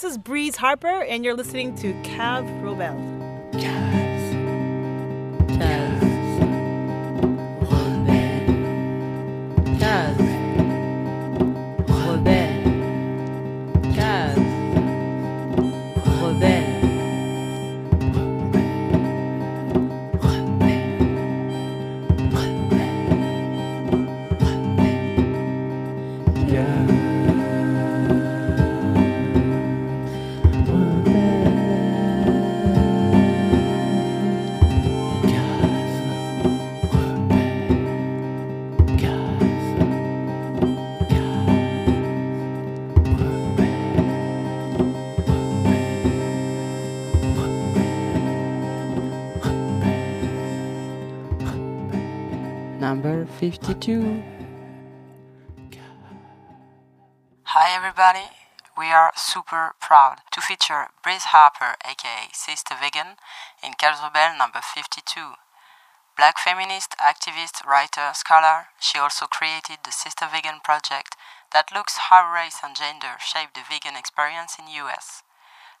This is Breeze Harper, and you're listening to Cases Rebelles. Number 52. Hi everybody! We are super proud to feature Breeze Harper, aka Sistah Vegan, in Rebel number 52. Black feminist, activist, writer, scholar, she also created the Sistah Vegan project that looks how race and gender shape the vegan experience in US.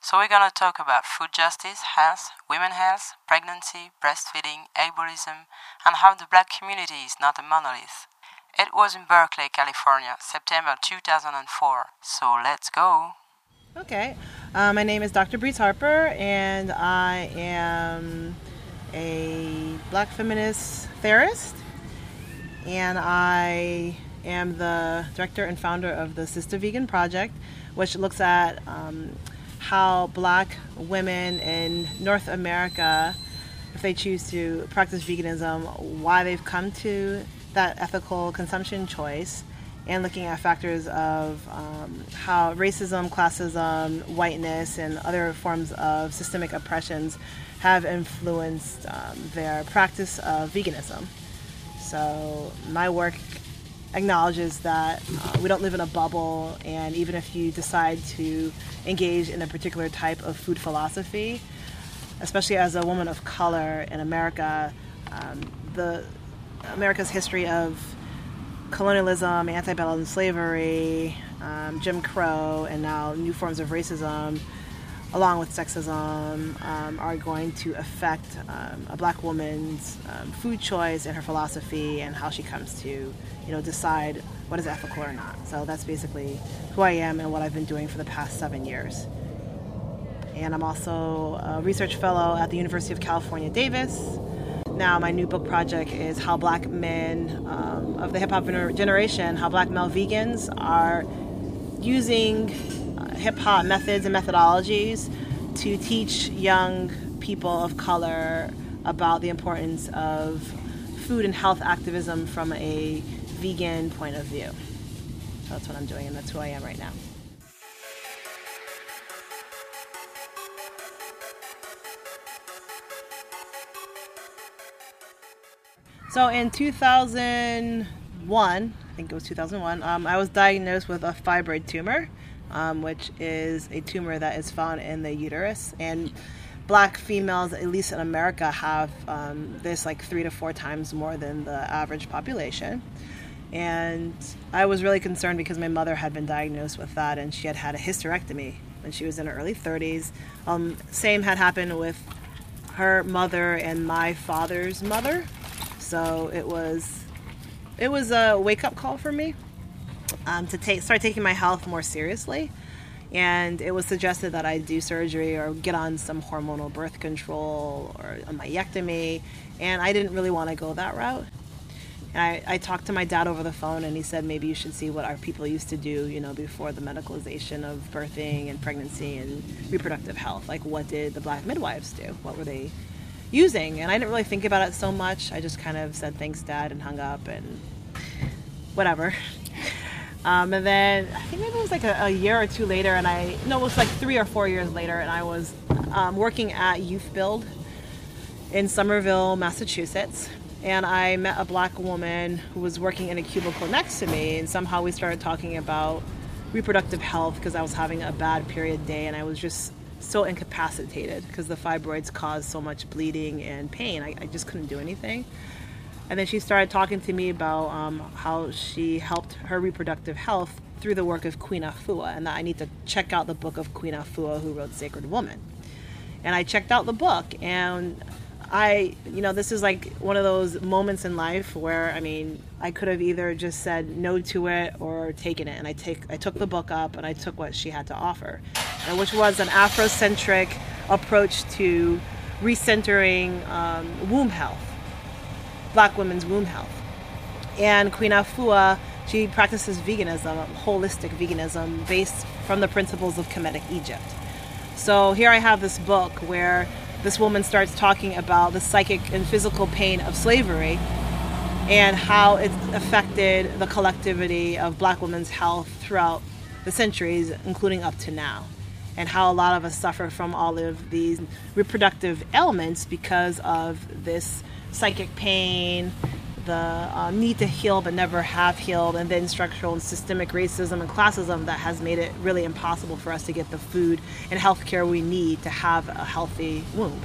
So we're gonna talk about food justice, health, women health, pregnancy, breastfeeding, ableism, and how the black community is not a monolith. It was in Berkeley, California, September 2004. So let's go. Okay, uh, my name is Dr. Breeze Harper, and I am a black feminist theorist, and I am the director and founder of the Sistah Vegan Project, which looks at um, how black women in North America, if they choose to practice veganism, why they've come to that ethical consumption choice, and looking at factors of um, how racism, classism, whiteness, and other forms of systemic oppressions have influenced um, their practice of veganism. So, my work acknowledges that uh, we don't live in a bubble, and even if you decide to engage in a particular type of food philosophy, especially as a woman of color in America, um, the America's history of colonialism, antebellum slavery, um, Jim Crow, and now new forms of racism along with sexism, um, are going to affect um, a black woman's um, food choice and her philosophy and how she comes to, you know, decide what is ethical or not. So that's basically who I am and what I've been doing for the past seven years. And I'm also a research fellow at the University of California, Davis. Now, my new book project is how black men um, of the hip hop generation, how black male vegans are using hip hop methods and methodologies to teach young people of color about the importance of food and health activism from a vegan point of view. So that's what I'm doing, and that's who I am right now. So in 2001, I think it was 2001, um, I was diagnosed with a fibroid tumor um, which is a tumor that is found in the uterus. And black females, at least in America, have um, this like three to four times more than the average population. And I was really concerned because my mother had been diagnosed with that and she had had a hysterectomy when she was in her early 30s. Um, same had happened with her mother and my father's mother. So it was it was a wake up call for me um, to take start taking my health more seriously. And it was suggested that I do surgery or get on some hormonal birth control or a myectomy. And I didn't really want to go that route. And I, I talked to my dad over the phone, and he said maybe you should see what our people used to do, you know, before the medicalization of birthing and pregnancy and reproductive health. Like, what did the black midwives do? What were they using? And I didn't really think about it so much. I just kind of said thanks, dad, and hung up, and whatever. Um, and then I think maybe it was like a, a, year or two later, and I no, it was like three or four years later, and I was um, working at Youth Build in Somerville, Massachusetts, and I met a black woman who was working in a cubicle next to me, and somehow we started talking about reproductive health because I was having a bad period day, and I was just so incapacitated because the fibroids caused so much bleeding and pain. I, I just couldn't do anything. And then she started talking to me about um, how she helped her reproductive health through the work of Queen Afua and that I need to check out the book of Queen Afua who wrote Sacred Woman. And I checked out the book and I, you know, this is like one of those moments in life where I mean, I could have either just said no to it or taken it. And I take, I took the book up and I took what she had to offer, which was an Afrocentric approach to recentering um, womb health, Black women's womb health. And Queen Afua, she practices veganism, holistic veganism, based from the principles of Kemetic Egypt. So here I have this book where this woman starts talking about the psychic and physical pain of slavery and how it affected the collectivity of black women's health throughout the centuries, including up to now. And how a lot of us suffer from all of these reproductive ailments because of this psychic pain, the uh, need to heal but never have healed, and then structural and systemic racism and classism that has made it really impossible for us to get the food and health care we need to have a healthy womb.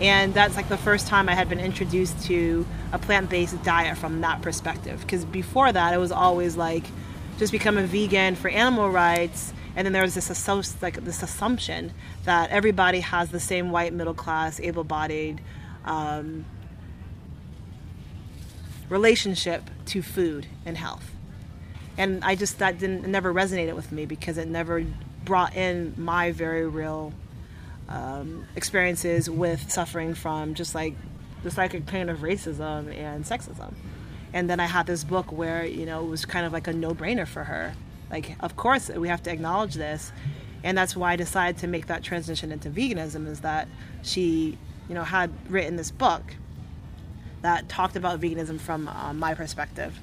And that's like the first time I had been introduced to a plant based diet from that perspective. Because before that, it was always like just become a vegan for animal rights. And then there was this, like, this assumption that everybody has the same white, middle class, able bodied, um, relationship to food and health. And I just, that didn't, never resonated with me because it never brought in my very real um, experiences with suffering from just like the psychic pain of racism and sexism. And then I had this book where, you know, it was kind of like a no brainer for her. Like, of course, we have to acknowledge this. And that's why I decided to make that transition into veganism is that she, you know, had written this book that talked about veganism from uh, my perspective,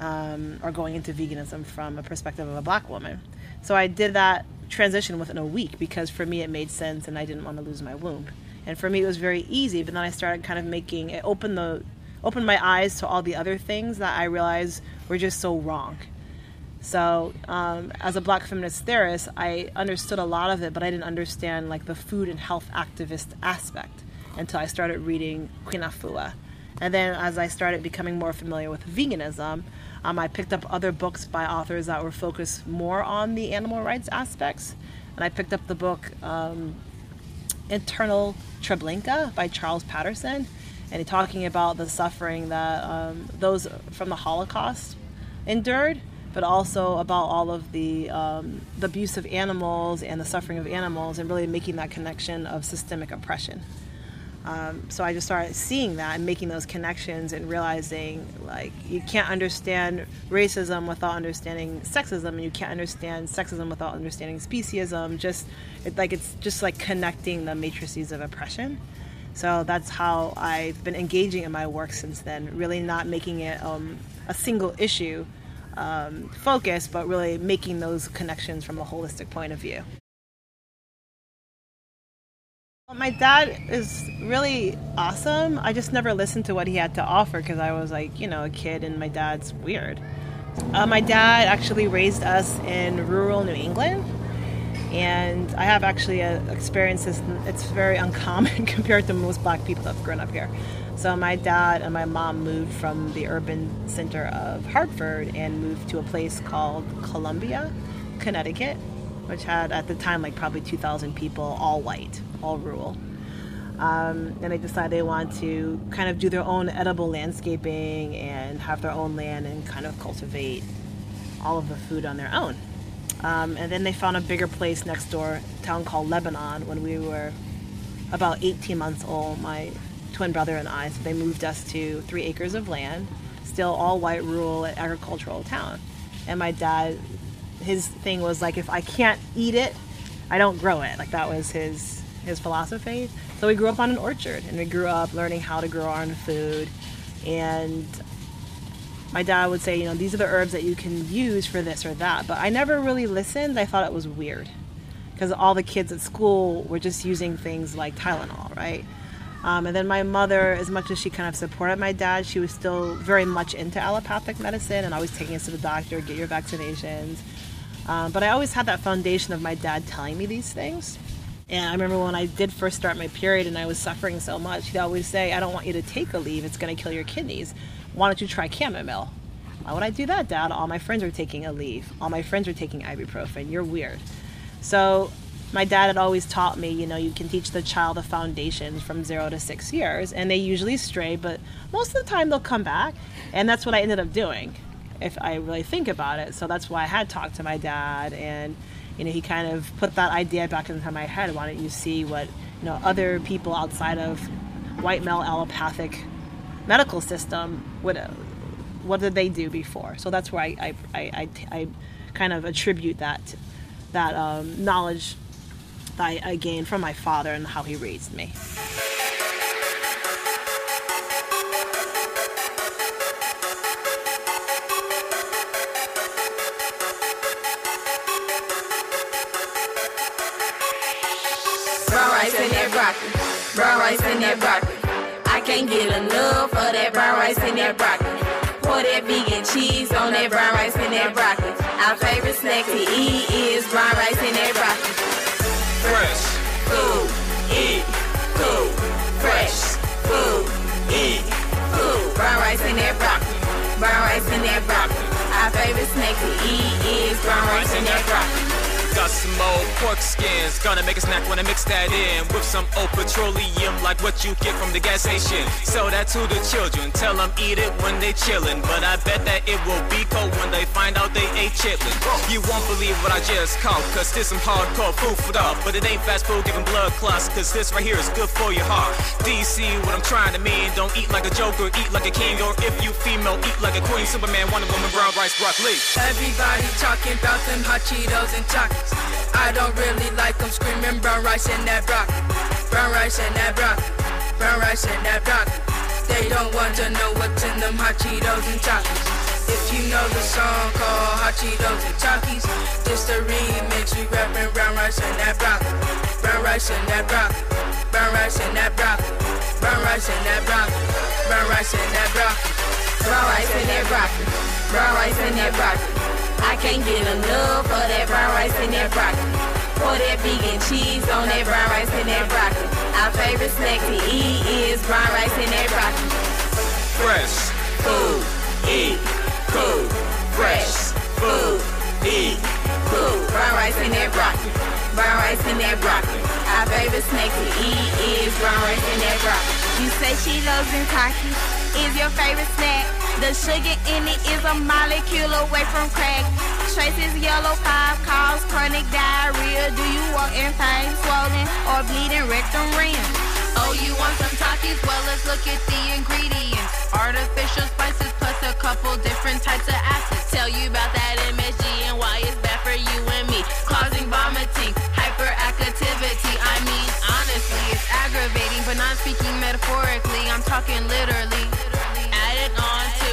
um, or going into veganism from a perspective of a black woman. So I did that transition within a week because for me it made sense and I didn't want to lose my womb. And for me it was very easy, but then I started kind of making it open the opened my eyes to all the other things that I realized were just so wrong. So, um, as a black feminist theorist, I understood a lot of it, but I didn't understand like the food and health activist aspect until I started reading Queen Afua and then as I started becoming more familiar with veganism, um, I picked up other books by authors that were focused more on the animal rights aspects. And I picked up the book um, Eternal Treblinka by Charles Patterson, and he talking about the suffering that um, those from the Holocaust endured, but also about all of the um, the abuse of animals and the suffering of animals, and really making that connection of systemic oppression. Um, so I just started seeing that and making those connections and realizing like you can't understand racism without understanding sexism, and you can't understand sexism without understanding speciesism. Just it, like it's just like connecting the matrices of oppression. So that's how I've been engaging in my work since then. Really not making it um, a single issue um, focus, but really making those connections from a holistic point of view. My dad is really awesome. I just never listened to what he had to offer because I was like, you know, a kid and my dad's weird. Uh, my dad actually raised us in rural New England. And I have actually uh, experienced it's very uncommon compared to most black people that have grown up here. So, my dad and my mom moved from the urban center of Hartford and moved to a place called Columbia, Connecticut which had at the time like probably 2,000 people, all white, all rural. Um, and they decided they want to kind of do their own edible landscaping and have their own land and kind of cultivate all of the food on their own. Um, and then they found a bigger place next door, town called Lebanon, when we were about 18 months old, my twin brother and I. So they moved us to three acres of land, still all white, rural, agricultural town. And my dad his thing was like if I can't eat it, I don't grow it. Like that was his his philosophy. So we grew up on an orchard and we grew up learning how to grow our own food. And my dad would say, you know, these are the herbs that you can use for this or that. But I never really listened. I thought it was weird because all the kids at school were just using things like Tylenol, right? Um, and then my mother, as much as she kind of supported my dad, she was still very much into allopathic medicine and always taking us to the doctor, get your vaccinations. Um, but I always had that foundation of my dad telling me these things. And I remember when I did first start my period and I was suffering so much, he'd always say, I don't want you to take Aleve, it's going to kill your kidneys. Why don't you try chamomile? Why would I do that, Dad? All my friends are taking Aleve. All my friends are taking ibuprofen. You're weird. So my dad had always taught me, you know, you can teach the child the foundations from zero to six years, and they usually stray, but most of the time they'll come back. And that's what I ended up doing, if I really think about it. So that's why I had talked to my dad, and you know, he kind of put that idea back into my head. Why don't you see what you know other people outside of white male allopathic medical system would what did they do before? So that's where I I, I, I, I kind of attribute that that um, knowledge that I, I gained from my father and how he raised me. Broccoli. Brown rice and that broccoli. I can't get enough of that brown rice and that broccoli. Pour that vegan cheese on that brown rice and that broccoli. Our favorite snack to eat is brown rice and that broccoli. Fresh. Food, eat, cool. Fresh, food, eat, cool. Brown rice and that broccoli. Brown rice and that broccoli. Our favorite snack to eat is brown rice and that broccoli. Got some old pork skins. Gonna make a snack when I mix that in with some old petroleum, like what you get from the gas station. Sell that to the children. Tell them eat it when they chillin'. But I bet that it will be cold when they find out they ate chitlin'. You won't believe what I just caught, cause this some hardcore food for thought. But it ain't fast food giving blood clots, cause this right here is good for your heart. DC, what I'm trying to mean. Don't eat like a joker, eat like a king. Or if you female, eat like a queen. Superman, Wonder Woman, brown rice, broccoli. Everybody talking about them hot Cheetos and chocolates. I don't really like them screaming brown rice in that broccoli. Brown rice in that broccoli. Brown rice in that broccoli. They don't want to know what's in them hot Cheetos and chocolates. If you know the song called Hot Cheetos and Chockies, just a remix. We rapping brown rice and that broccoli. Brown rice and that broccoli. Brown rice and that broccoli. Brown rice and that broccoli. Brown rice and that broccoli. Brown rice and that broccoli. Brown rice and that broccoli. I can't get enough of that brown rice and that broccoli. Pour that vegan cheese on that brown rice and that broccoli. Our favorite snack to eat is brown rice and that broccoli. Fresh. Food, eat, cool. Fresh, food, eat, cool. Brown rice and that broccoli. Brown rice and that broccoli. Our favorite snack to eat is brown rice and that broccoli. You say Cheetos and Takis is your favorite snack. The sugar in it is a molecule away from crack. Traces yellow pop cause chronic diarrhea. Do you walk in pain, swollen, or bleeding rectum rim? Oh, you want some Takis? Well, let's look at the ingredients. Artificial spices plus a couple different types of acids. Tell you about that MSG and why it's bad for you and me. Causing vomiting, not speaking metaphorically. I'm talking literally. Add it on to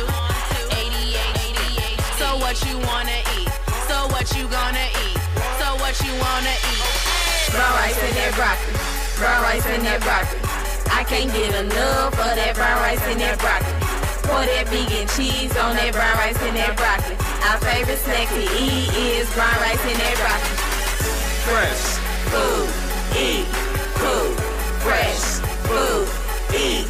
88. So what you wanna eat? So what you gonna eat? So what you wanna eat? Brown rice and that broccoli. Brown rice and that broccoli. I can't get enough of that brown rice and that broccoli. Pour that vegan cheese on that brown rice and that broccoli. Our favorite snack to eat is brown rice and that broccoli. Fresh. Food, eat, cool. Fresh, food, eat,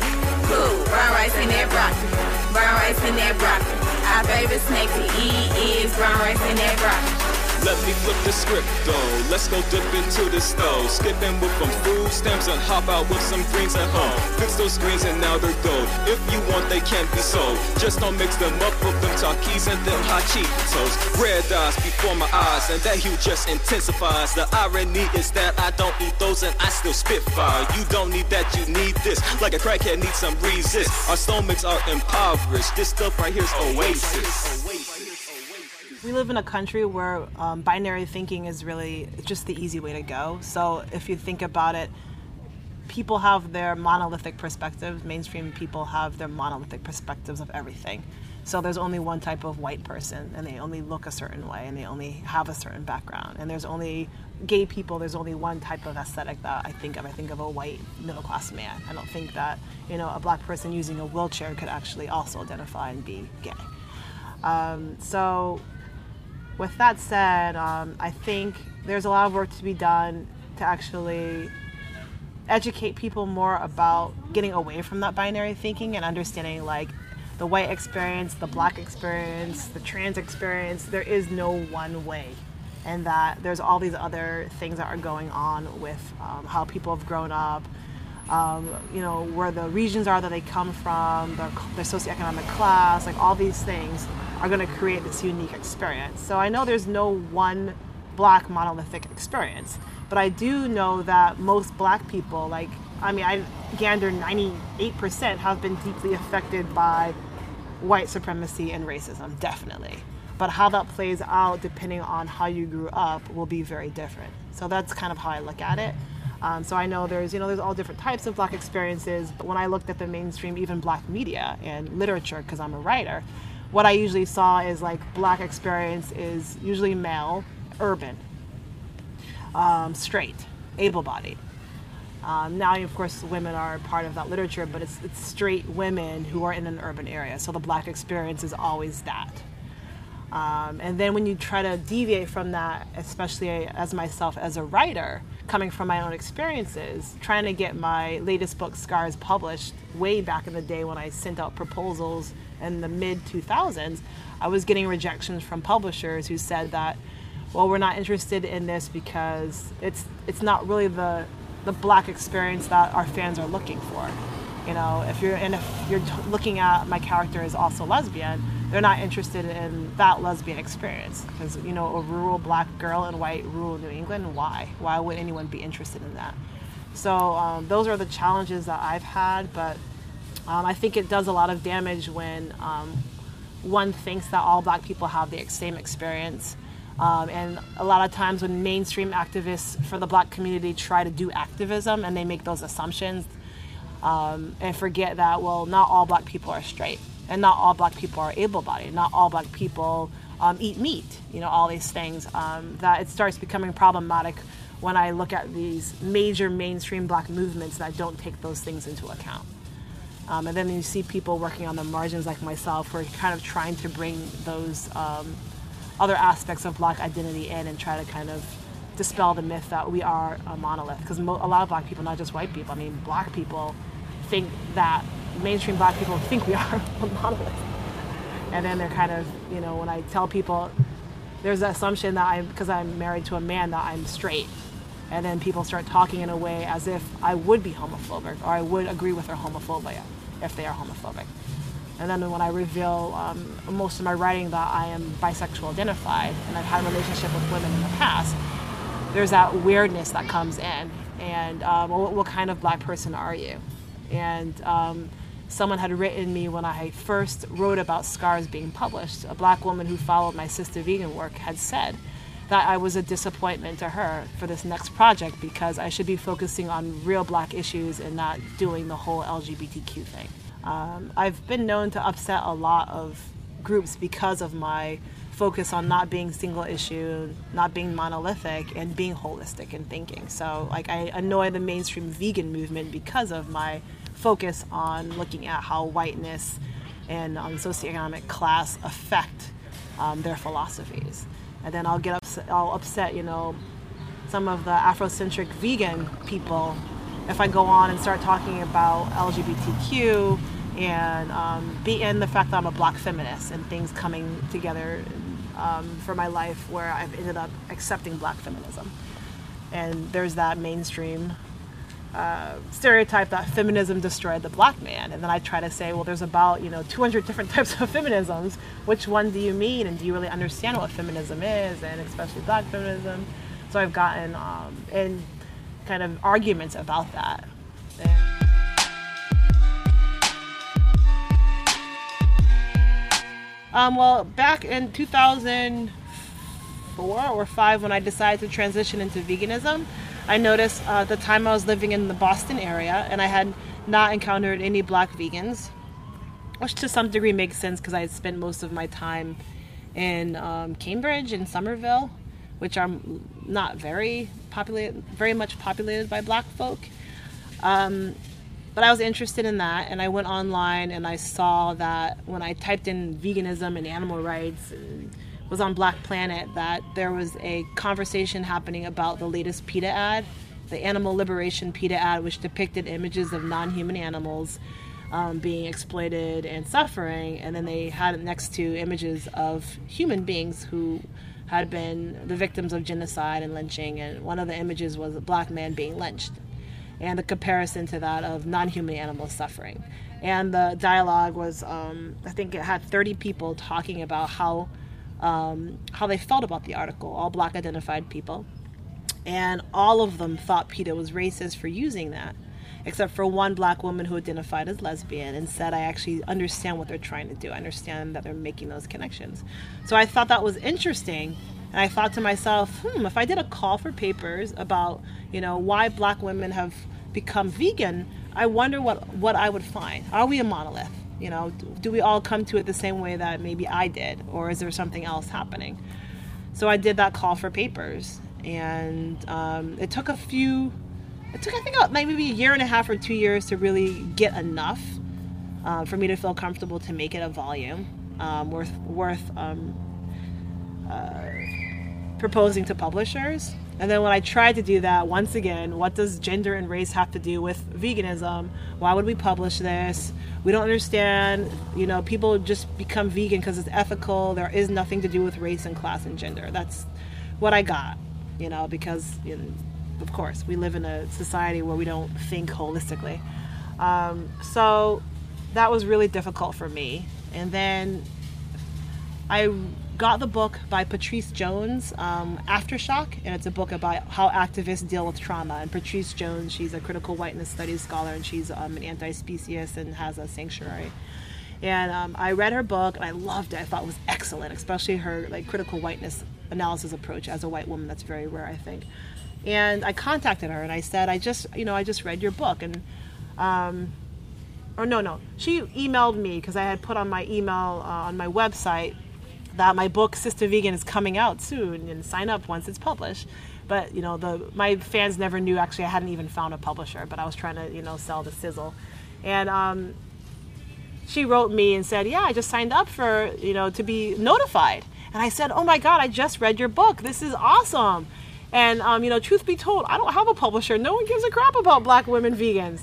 cool. Brown rice and that broccoli. Brown rice and that broccoli. Our favorite snack to eat is brown rice and that broccoli. Let me flip the script though. Let's go dip into the stove. Skipping with some food stamps and hop out with some greens at home. Fix those greens and now they're gold. If you want, they can't be sold. Just don't mix them up with them Takis and them hot Cheetos. Red eyes before my eyes, and that hue just intensifies. The irony is that I don't eat those and I still spit fire. You don't need that, you need this. Like a crackhead needs some resist. Our stomachs are impoverished. This stuff right here's oasis. We live in a country where um, binary thinking is really just the easy way to go. So if you think about it, people have their monolithic perspectives. Mainstream people have their monolithic perspectives of everything. So there's only one type of white person, and they only look a certain way, and they only have a certain background. And there's only gay people. There's only one type of aesthetic that I think of. I think of a white middle class man. I don't think that you know a black person using a wheelchair could actually also identify and be gay. Um, so with that said, um, I think there's a lot of work to be done to actually educate people more about getting away from that binary thinking and understanding like the white experience, the black experience, the trans experience. There is no one way, and that there's all these other things that are going on with um, how people have grown up. Um, you know where the regions are that they come from, their, their socioeconomic class, like all these things are going to create this unique experience. So I know there's no one black monolithic experience, but I do know that most black people, like I mean, I gander 98% have been deeply affected by white supremacy and racism, definitely. But how that plays out, depending on how you grew up, will be very different. So that's kind of how I look at it. Um, so I know there's, you know, there's all different types of black experiences. But when I looked at the mainstream, even black media and literature, because I'm a writer, what I usually saw is like black experience is usually male, urban, um, straight, able-bodied. Um, now, of course, women are part of that literature, but it's, it's straight women who are in an urban area. So the black experience is always that. Um, and then when you try to deviate from that, especially as myself as a writer, coming from my own experiences, trying to get my latest book, Scars, published way back in the day when I sent out proposals in the mid 2000s, I was getting rejections from publishers who said that, well, we're not interested in this because it's it's not really the the black experience that our fans are looking for. You know, if you're and if you're looking at my character is also lesbian, they're not interested in that lesbian experience because you know a rural black girl in white rural New England. Why? Why would anyone be interested in that? So um, those are the challenges that I've had, but um, I think it does a lot of damage when um, one thinks that all black people have the same experience um, and a lot of times when mainstream activists for the black community try to do activism and they make those assumptions um, and forget that, well, not all black people are straight and not all black people are able bodied, not all black people um, eat meat, you know, all these things, um, that it starts becoming problematic when I look at these major mainstream black movements that don't take those things into account. Um, and then you see people working on the margins like myself who are kind of trying to bring those um, other aspects of black identity in and try to kind of dispel the myth that we are a monolith. Because mo- a lot of black people, not just white people, I mean, black people think that mainstream black people think we are a monolith. And then they're kind of, you know, when I tell people, there's an assumption that I'm, because I'm married to a man, that I'm straight. And then people start talking in a way as if I would be homophobic or I would agree with their homophobia if they are homophobic. And then when I reveal um, most of my writing that I am bisexual identified and I've had a relationship with women in the past, there's that weirdness that comes in. And um, what, what, kind of black person are you? And um, someone had written me when I first wrote about scars being published. A black woman who followed my Sistah Vegan work had said that I was a disappointment to her for this next project because I should be focusing on real black issues and not doing the whole LGBTQ thing. Um, I've been known to upset a lot of groups because of my focus on not being single issue, not being monolithic, and being holistic in thinking. So, like, I annoy the mainstream vegan movement because of my focus on looking at how whiteness and um, socioeconomic class affect um, their philosophies. And then I'll get upset, I'll upset, you know, some of the Afrocentric vegan people if I go on and start talking about LGBTQ and um, be in the fact that I'm a black feminist and things coming together um, for my life where I've ended up accepting black feminism. And there's that mainstream uh, stereotype that feminism destroyed the black man. And then I try to say, well, there's about, you know, 200 different types of feminisms. Which one do you mean? And do you really understand what feminism is? And especially black feminism. So I've gotten um, in kind of arguments about that. Um, well, back in 2004 or 5, when I decided to transition into veganism, I noticed uh, the time I was living in the Boston area and I had not encountered any black vegans, which to some degree makes sense because I had spent most of my time in um, Cambridge and Somerville, which are not very populated, very much populated by black folk. Um, but I was interested in that, and I went online and I saw that when I typed in veganism and animal rights and was on Black Planet, that there was a conversation happening about the latest PETA ad, the Animal Liberation PETA ad, which depicted images of non-human animals um, being exploited and suffering, and then they had it next to images of human beings who had been the victims of genocide and lynching, and one of the images was a black man being lynched, and the comparison to that of non-human animals suffering, and the dialogue was, um, I think it had 30 people talking about how um, how they felt about the article, all black identified people, and all of them thought PETA was racist for using that except for one black woman who identified as lesbian and said, I actually understand what they're trying to do. I understand that they're making those connections. So I thought that was interesting. And I thought to myself, hmm, if I did a call for papers about, you know, why black women have become vegan, I wonder what, what I would find. Are we a monolith? You know, do we all come to it the same way that maybe I did? Or is there something else happening? So I did that call for papers. And um, it took a few it took I think maybe a year and a half or two years to really get enough uh, for me to feel comfortable to make it a volume um, worth worth um, uh, proposing to publishers. And then when I tried to do that, once again, what does gender and race have to do with veganism? Why would we publish this? We don't understand. You know, people just become vegan because it's ethical. There is nothing to do with race and class and gender. That's what I got. You know, because. You know, of course, we live in a society where we don't think holistically. Um, so that was really difficult for me. And then I got the book by Patrice Jones, um, Aftershock, and it's a book about how activists deal with trauma. And Patrice Jones, she's a critical whiteness studies scholar, and she's um, an anti-speciesist and has a sanctuary. And um, I read her book, and I loved it. I thought it was excellent, especially her like critical whiteness analysis approach. As a white woman, that's very rare, I think and I contacted her and I said, I just, you know, I just read your book and, um, or no, no, she emailed me because I had put on my email uh, on my website that my book Sistah Vegan is coming out soon and sign up once it's published. But you know, the my fans never knew. Actually, I hadn't even found a publisher, but I was trying to, you know, sell the sizzle, and um, she wrote me and said, "Yeah, I just signed up for, you know, to be notified." And I said, "Oh my God, I just read your book. This is awesome." And um, you know, truth be told, I don't have a publisher. No one gives a crap about black women vegans.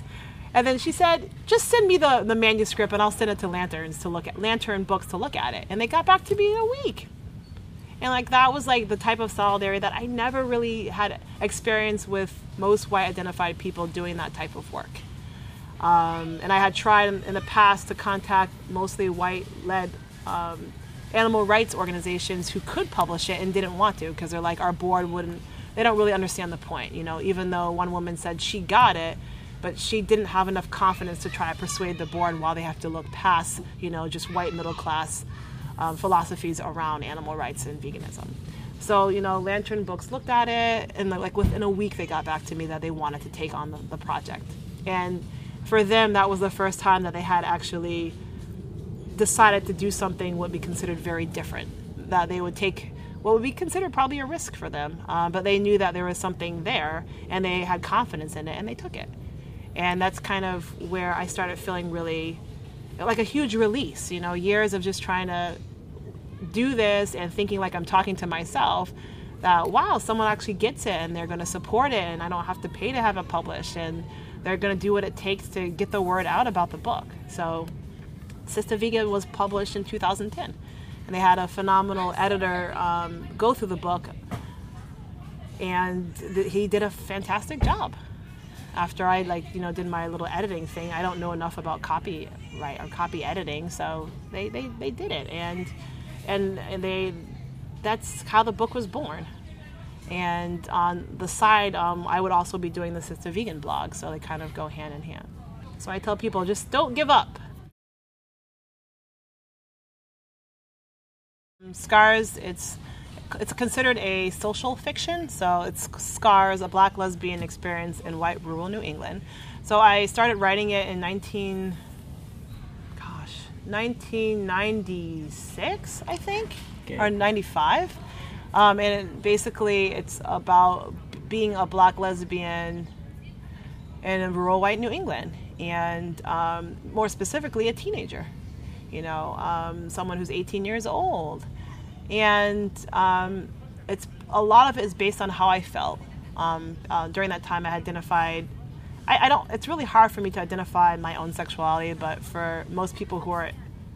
And then she said, just send me the, the manuscript and I'll send it to Lanterns to look at Lantern Books to look at it. And they got back to me in a week. And like that was like the type of solidarity that I never really had experience with most white identified people doing that type of work. Um, and I had tried in, the past to contact mostly white led um, animal rights organizations who could publish it and didn't want to because they're like, our board wouldn't they don't really understand the point. You know, even though one woman said she got it, but she didn't have enough confidence to try to persuade the board while they have to look past, you know, just white middle class um, philosophies around animal rights and veganism. So, you know, Lantern Books looked at it, and like within a week, they got back to me that they wanted to take on the, the project. And for them, that was the first time that they had actually decided to do something would be considered very different. That they would take what would be considered probably a risk for them. Uh, but they knew that there was something there and they had confidence in it and they took it. And that's kind of where I started feeling really like a huge release, you know, years of just trying to do this and thinking like I'm talking to myself that wow, someone actually gets it and they're going to support it and I don't have to pay to have it published and they're going to do what it takes to get the word out about the book. So Sistah Vegan was published in 2010 and they had a phenomenal editor um, go through the book, and th- he did a fantastic job. After I like you know did my little editing thing, I don't know enough about copyright or copy editing, so they, they, they did it, and and they that's how the book was born. And on the side, um, I would also be doing the Sistah Vegan blog, so they kind of go hand in hand. So I tell people just don't give up. Scars, it's it's considered a social fiction, so it's Scars, a black lesbian experience in white rural New England. So I started writing it in 19 gosh, 1996, I think, okay. or 95. Um, and it, basically it's about being a black lesbian in rural white New England, and um, more specifically, a teenager you know, um, someone who's 18 years old. And um, it's a lot of it is based on how I felt. Um, uh, during that time, I identified I, I don't. It's really hard for me to identify my own sexuality, but for most people who are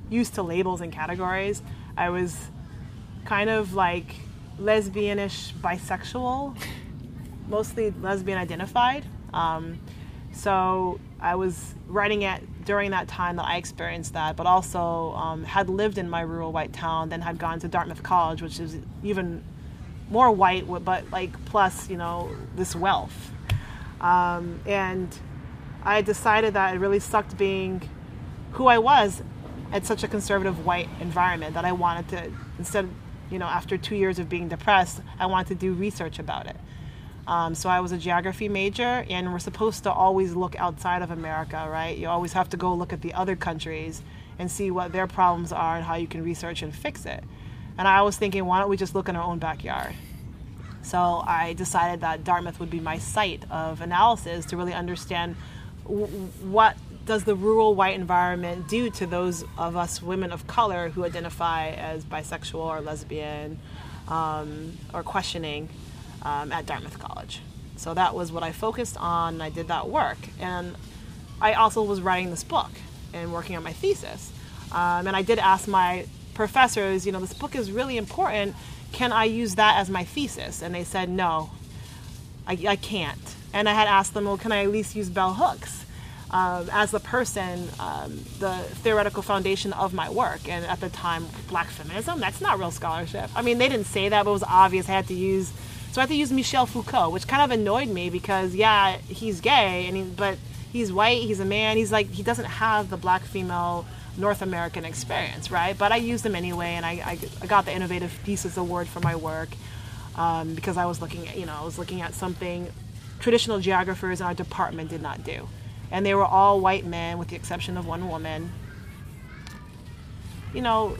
used to labels and categories, I was kind of like lesbianish bisexual, mostly lesbian identified. Um, so I was writing it during that time that I experienced that, but also um, had lived in my rural white town, then had gone to Dartmouth College, which is even more white, but like plus, you know, this wealth. Um, and I decided that it really sucked being who I was at such a conservative white environment that I wanted to, instead, you know, after two years of being depressed, I wanted to do research about it. Um, so I was a geography major, and we're supposed to always look outside of America, right? You always have to go look at the other countries and see what their problems are and how you can research and fix it. And I was thinking, why don't we just look in our own backyard? So I decided that Dartmouth would be my site of analysis to really understand w- what does the rural white environment do to those of us women of color who identify as bisexual or lesbian um, or questioning um, at Dartmouth College. So that was what I focused on. I did that work, and I also was writing this book and working on my thesis. Um, and I did ask my professors, you know, this book is really important. Can I use that as my thesis? And they said no, I, I can't. And I had asked them, well, can I at least use bell hooks? Um, as the person, um, the theoretical foundation of my work. And at the time, black feminism, that's not real scholarship. I mean, they didn't say that, but it was obvious I had to use so I had to use Michel Foucault, which kind of annoyed me because yeah, he's gay, and he, but he's white, he's a man, he's like he doesn't have the black female North American experience, right? But I used them anyway, and I, I, I got the Innovative Pieces Award for my work um, because I was looking at you know I was looking at something traditional geographers in our department did not do, and they were all white men with the exception of one woman. You know,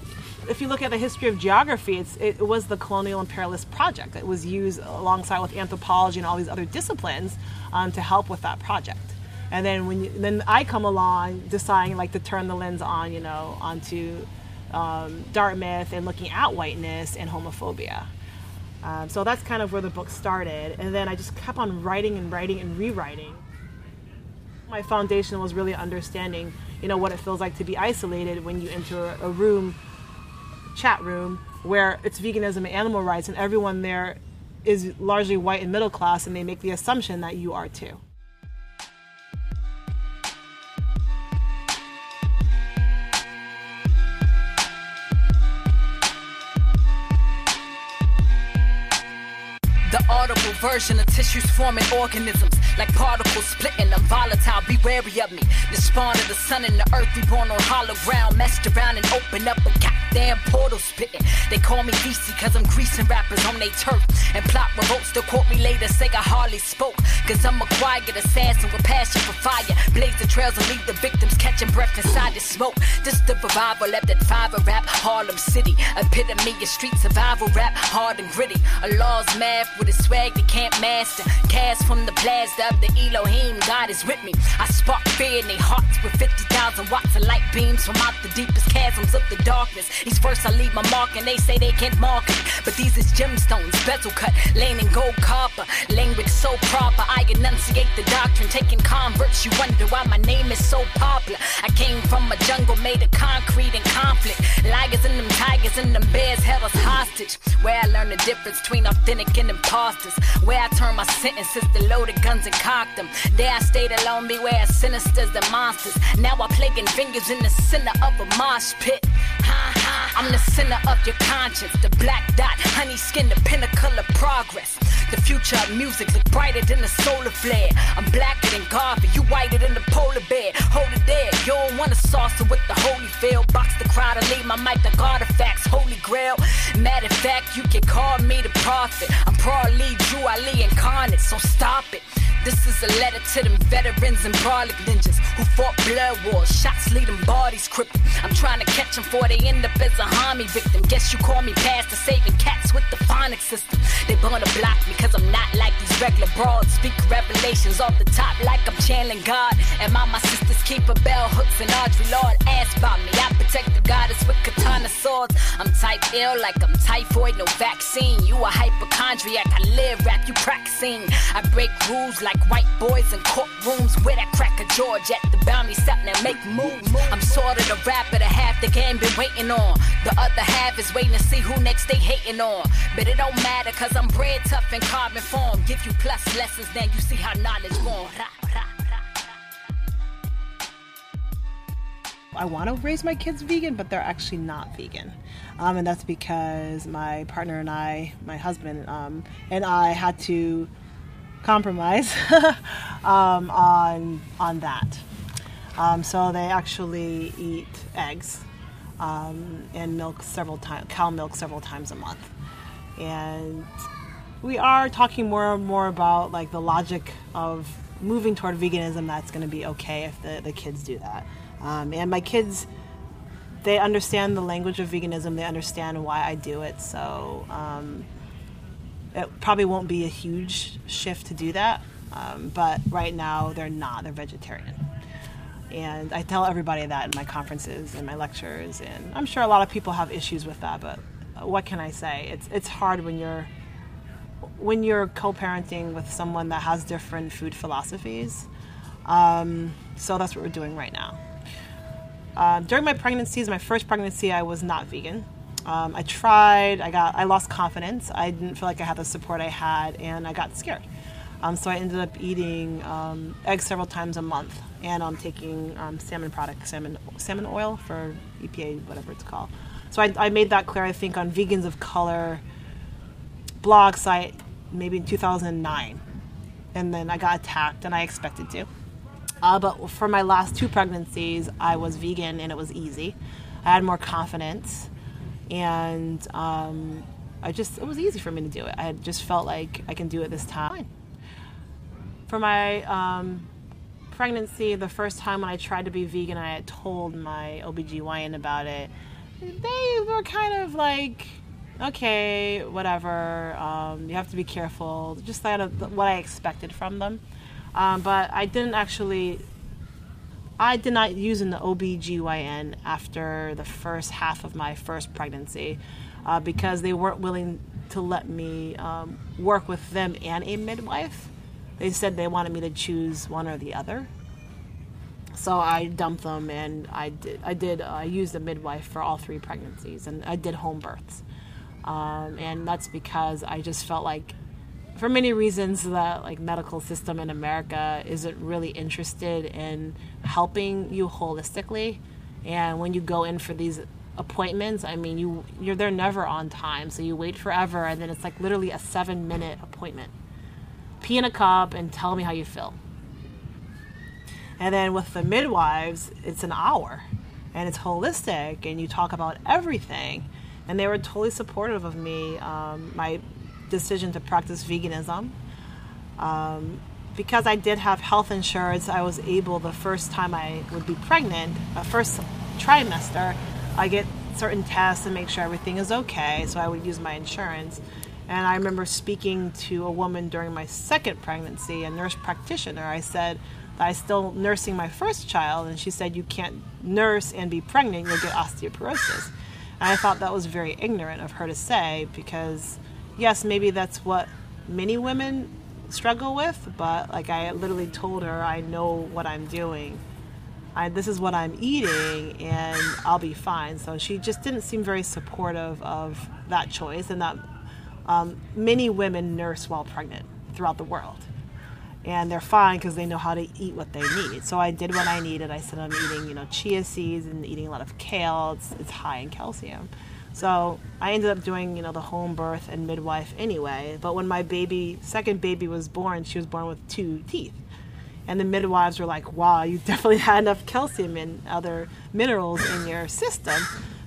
if you look at the history of geography, it's, it was the colonial imperialist project. It was used alongside with anthropology and all these other disciplines um, to help with that project. And then when you, then I come along, deciding like to turn the lens on, you know, onto um, Dartmouth and looking at whiteness and homophobia. Um, so that's kind of where the book started. And then I just kept on writing and writing and rewriting. My foundation was really understanding, you know, what it feels like to be isolated when you enter a room chat room where it's veganism and animal rights, and everyone there is largely white and middle class, and they make the assumption that you are too. Audible version of tissues forming organisms like particles splitting. I'm volatile, be wary of me. The spawn of the sun and the earth, reborn on hollow ground. Messed around and opened up a goddamn portal spitting. They call me DC cause I'm greasing rappers on they turf. And plot revolts, they'll quote me later, say I hardly spoke. Cause I'm a quiet assassin with passion for fire. Blaze the trails and leave the victims catching breath inside the smoke. This the revival left that five rap, Harlem City. Epitome of street survival rap, hard and gritty. A law's math with a swag they can't master. Cast from the blast of the Elohim, God is with me. I spark fear in their hearts with 50,000 watts of light beams from out the deepest chasms of the darkness. Each verse I leave my mark and they say they can't mark it. But these is gemstones, bezel cut, in gold copper. Language so proper, I enunciate the doctrine. Taking converts, you wonder why my name is so popular. I came from a jungle made of concrete and conflict. Ligers and them tigers and them bears held us hostage. Where I learned the difference between authentic and imposters. Where I turned my sentences to loaded guns and cocked them. There I stayed alone, beware sinisters and monsters. Now I plaguing fingers in the center of a mosh pit. Ha ha, I'm the center of your conscience. The black dot, honey skin, the pinnacle of progress. The future of music look brighter than the solar flare. I'm blacker than Garvey, you whiter than the polar bear. Hold it there, you don't want a saucer with the holy feel. Box the crowd and leave my mic like artifacts, holy grail. Matter of fact, you can call me the prophet. I'm probably Drew Ali incarnate, so stop it. This is a letter to them veterans and brolic ninjas who fought blood wars. Shots lead them bodies crippled. I'm trying to catch them before they end up as a homie victim. Guess you call me past the saving cats with the phonic system. They wanna block me cause I'm not like these regular broads. Speak revelations off the top like I'm channeling God. And my, my sisters keep a bell hooks and Audre Lorde ask about me. I protect the goddess with katana swords. I'm type ill like I'm typhoid, no vaccine. You a hypochondriac, I live rap, you practicing. I break rules like white boys in courtrooms where that cracker George at the bounty something and make moves. I'm sort of the rapper that half the game been waiting on. The other half is waiting to see who next they hating on. But it don't matter cause I'm bred tough and carbon form. Give you plus lessons, then you see how knowledge born. I want to raise my kids vegan, but they're actually not vegan. Um, and that's because my partner and I, my husband um, and I, had to compromise um, on on that. Um, so they actually eat eggs um, and milk several times, cow milk several times a month, and we are talking more and more about like the logic of moving toward veganism. That's going to be okay if the, the kids do that. Um, and my kids, they understand the language of veganism. They understand why I do it. So um, it probably won't be a huge shift to do that. Um, but right now, they're not. They're vegetarian. And I tell everybody that in my conferences and my lectures. And I'm sure a lot of people have issues with that. But what can I say? It's it's hard when you're when you're co-parenting with someone that has different food philosophies. Um, so that's what we're doing right now. Uh, during my pregnancies, my first pregnancy, I was not vegan. Um, I tried. I got. I lost confidence. I didn't feel like I had the support I had, and I got scared. Um, so I ended up eating um, eggs several times a month, and I'm taking um, salmon products, salmon salmon oil for EPA, whatever it's called. So I, I made that clear. I think on Vegans of Color blog site, maybe in 2009, and then I got attacked, and I expected to. Uh, but for my last two pregnancies, I was vegan and it was easy. I had more confidence, and um, I just it was easy for me to do it. I just felt like I can do it this time. For my um, pregnancy, the first time when I tried to be vegan, I had told my OBGYN about it. They were kind of like, okay, whatever, um, you have to be careful. Just kind of what I expected from them. Um, but I didn't actually, I did not use an OBGYN after the first half of my first pregnancy uh, because they weren't willing to let me um, work with them and a midwife. They said they wanted me to choose one or the other. So I dumped them and I did, I did, uh, I used a midwife for all three pregnancies and I did home births. Um, and that's because I just felt like for many reasons that like medical system in America isn't really interested in helping you holistically. And when you go in for these appointments I mean you you're they're never on time. So you wait forever and then it's like literally a 7 minute appointment. Pee in a cup and tell me how you feel. And then with the midwives it's an hour and it's holistic and you talk about everything and they were totally supportive of me um, my decision to practice veganism. Um, because I did have health insurance, I was able the first time I would be pregnant, the first trimester, I get certain tests and make sure everything is okay. So I would use my insurance. And I remember speaking to a woman during my second pregnancy, a nurse practitioner. I said that I still nursing my first child, and she said, You can't nurse and be pregnant, you'll get osteoporosis. And I thought that was very ignorant of her to say because yes, maybe that's what many women struggle with, but like I literally told her, I know what I'm doing. I, this is what I'm eating, and I'll be fine. So she just didn't seem very supportive of that choice, and that um, many women nurse while pregnant throughout the world, and they're fine because they know how to eat what they need. So I did what I needed. I said I'm eating, you know, chia seeds and eating a lot of kale. It's, it's high in calcium. So I ended up doing, you know, the home birth and midwife anyway. But when my baby, second baby was born, she was born with two teeth. And the midwives were like, wow, you definitely had enough calcium and other minerals in your system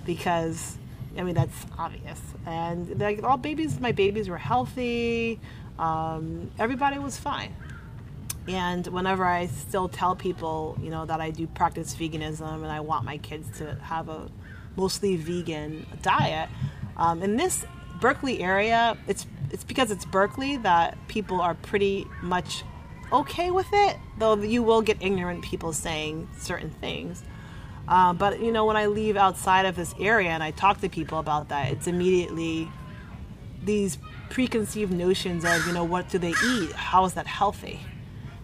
because, I mean, that's obvious. And like all babies, my babies were healthy. Um, everybody was fine. And whenever I still tell people, you know, that I do practice veganism and I want my kids to have a mostly vegan diet. Um, in this Berkeley area, it's it's because it's Berkeley that people are pretty much okay with it. Though you will get ignorant people saying certain things. Uh, but you know, when I leave outside of this area and I talk to people about that, it's immediately these preconceived notions of you know what do they eat? How is that healthy?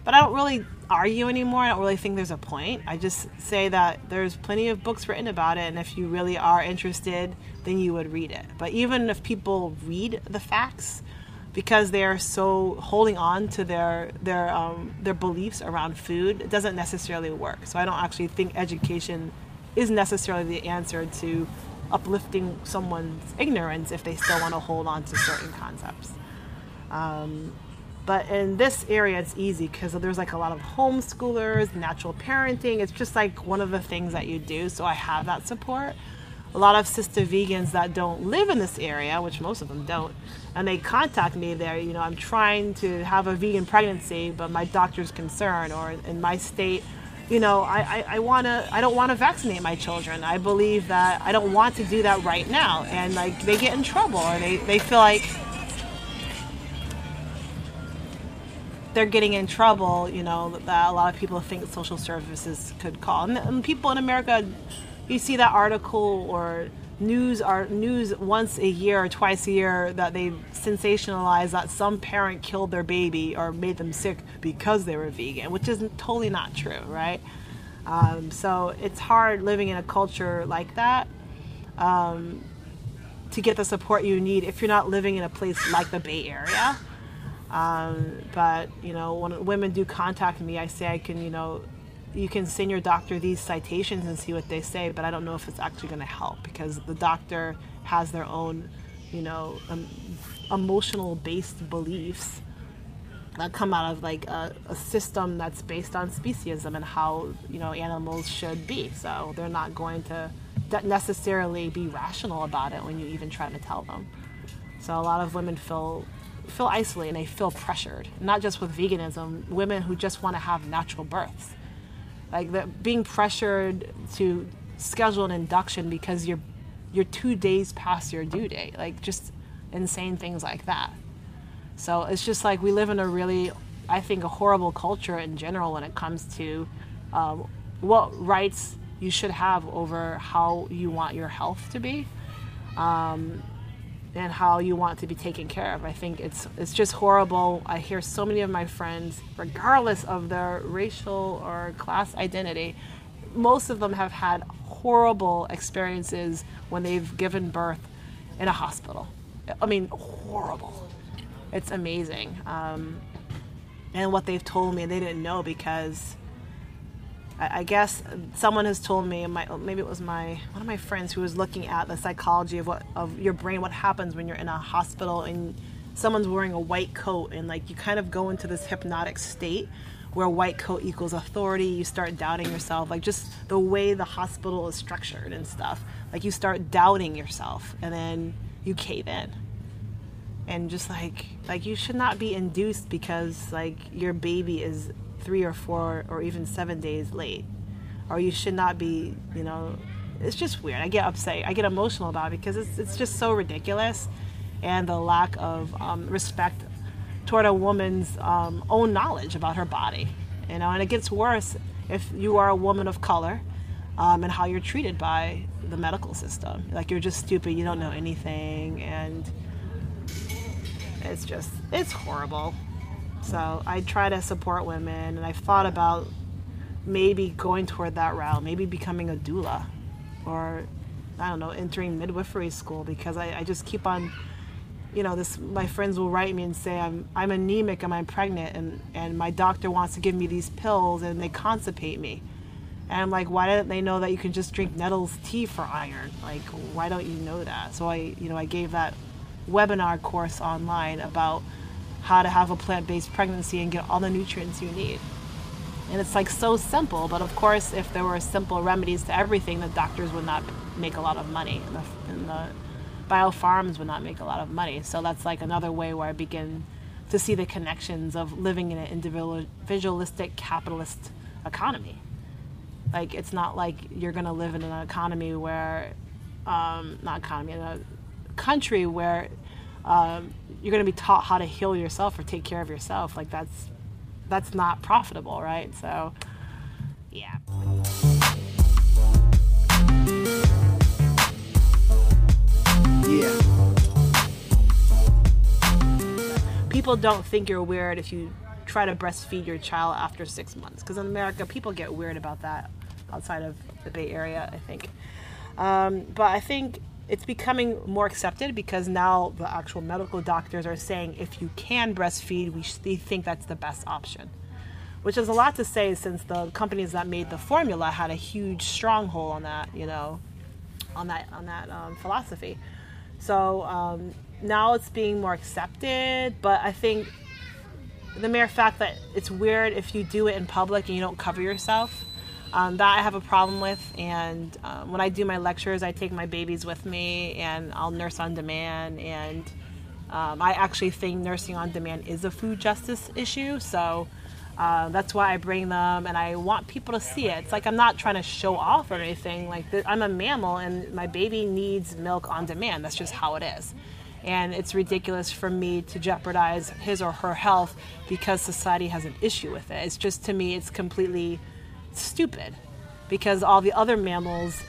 But I don't really argue anymore. I don't really think there's a point. I just say that there's plenty of books written about it, and if you really are interested, then you would read it. But even if people read the facts, because they are so holding on to their their um, their beliefs around food, it doesn't necessarily work. So I don't actually think education is necessarily the answer to uplifting someone's ignorance if they still want to hold on to certain concepts. Um, but in this area, it's easy because there's like a lot of homeschoolers, natural parenting. It's just like one of the things that you do. So I have that support. A lot of sister vegans that don't live in this area, which most of them don't, and they contact me there. You know, I'm trying to have a vegan pregnancy, but my doctor's concerned, or in my state, you know, I, I, I want to, I don't want to vaccinate my children. I believe that I don't want to do that right now. And like they get in trouble or they, they feel like they're getting in trouble, you know, that a lot of people think social services could call. And, and people in America, you see that article or news are news once a year or twice a year that they sensationalize that some parent killed their baby or made them sick because they were vegan, which is totally not true, right? Um, so it's hard living in a culture like that um, to get the support you need if you're not living in a place like the Bay Area. Um, but you know, when women do contact me, I say I can, you know, you can send your doctor these citations and see what they say, but I don't know if it's actually going to help because the doctor has their own, you know, um, emotional based beliefs that come out of like a, a, system that's based on speciesism and how you know animals should be. So they're not going to necessarily be rational about it when you even try to tell them. So a lot of women feel feel isolated and they feel pressured. Not just with veganism, women who just want to have natural births. Like being pressured to schedule an induction because you're you're two days past your due date like just insane things like that. So it's just like we live in a really i think a horrible culture in general when it comes to um, what rights you should have over how you want your health to be. Um, and how you want to be taken care of. I think it's it's just horrible. I hear so many of my friends, regardless of their racial or class identity, most of them have had horrible experiences when they've given birth in a hospital. I mean, horrible. It's amazing. Um, and what they've told me, they didn't know because I guess someone has told me, my, maybe it was my one of my friends who was looking at the psychology of what of your brain, what happens when you're in a hospital and someone's wearing a white coat, and like you kind of go into this hypnotic state where white coat equals authority. You start doubting yourself, like just the way the hospital is structured and stuff. Like you start doubting yourself, and then you cave in and just like like you should not be induced because like your baby is three or four or even seven days late. Or you should not be you know it's just weird. I get upset i get emotional about it because it's, it's just so ridiculous and the lack of um, respect toward a woman's um, own knowledge about her body you know and it gets worse if you are a woman of color um, and how you're treated by the medical system. Like you're just stupid you don't know anything and it's just it's horrible so I try to support women, and I've thought about maybe going toward that route, maybe becoming a doula, or I don't know, entering midwifery school because I, I just keep on, you know, this. My friends will write me and say I'm I'm anemic and I'm pregnant, and and my doctor wants to give me these pills and they constipate me. And I'm like, why didn't they know that you can just drink nettles tea for iron? Like, why don't you know that? So I, you know, I gave that webinar course online about how to have a plant-based pregnancy and get all the nutrients you need. And it's like so simple, but of course, if there were simple remedies to everything, the doctors would not make a lot of money, and the, and the biofarms would not make a lot of money. So that's like another way where I begin to see the connections of living in an individualistic capitalist economy. Like it's not like you're to live in an economy where, um, not economy, in a country where um, you're going to be taught how to heal yourself or take care of yourself. Like that's that's not profitable, right? So, yeah. Yeah. People don't think you're weird if you try to breastfeed your child after six months. Because in America, people get weird about that outside of the Bay Area, I think. Um, but I think it's becoming more accepted because now the actual medical doctors are saying if you can breastfeed, we they think that's the best option. Which is a lot to say since the companies that made the formula had a huge stronghold on that, you know, on that on that um, philosophy. So um, now it's being more accepted, but I think the mere fact that it's weird if you do it in public and you don't cover yourself um, that I have a problem with. And um, when I do my lectures, I take my babies with me and I'll nurse on demand. And um, I actually think nursing on demand is a food justice issue. So uh, that's why I bring them and I want people to see it. It's like I'm not trying to show off or anything. Like I'm a mammal and my baby needs milk on demand. That's just how it is. And it's ridiculous for me to jeopardize his or her health because society has an issue with it. It's just to me, it's completely stupid because all the other mammals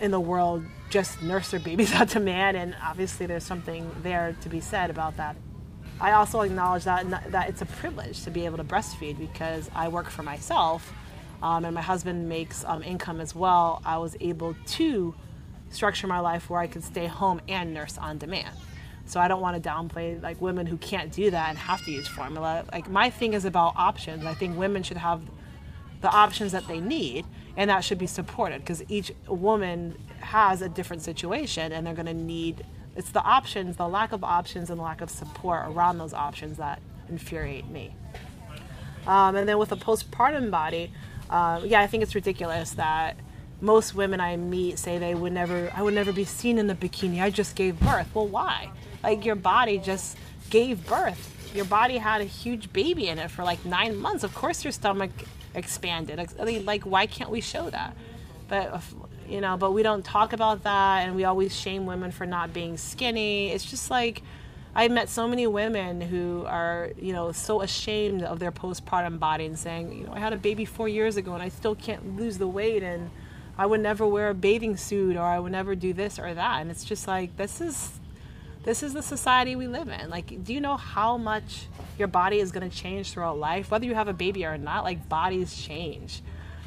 in the world just nurse their babies out to man, and obviously there's something there to be said about that. I also acknowledge that that it's a privilege to be able to breastfeed because I work for myself, um, and my husband makes um, income as well. I was able to structure my life where I could stay home and nurse on demand. So I don't want to downplay like women who can't do that and have to use formula. Like my thing is about options. I think women should have the options that they need and that should be supported because each woman has a different situation and they're going to need it's the options the lack of options and lack of support around those options that infuriate me. Um, and then with a postpartum body uh, yeah i think it's ridiculous that most women i meet say they would never i would never be seen in a bikini. I just gave birth. Well why? Like your body just gave birth. Your body had a huge baby in it for like nine months. Of course your stomach expanded. Like, why can't we show that? But uh, you know, but we don't talk about that, and we always shame women for not being skinny. It's just like I've met so many women who are, you know, so ashamed of their postpartum body and saying, you know, I had a baby four years ago and I still can't lose the weight, and I would never wear a bathing suit or I would never do this or that. And it's just like this is this is the society we live in. Like, do you know how much your body is going to change throughout life? Whether you have a baby or not, like, bodies change.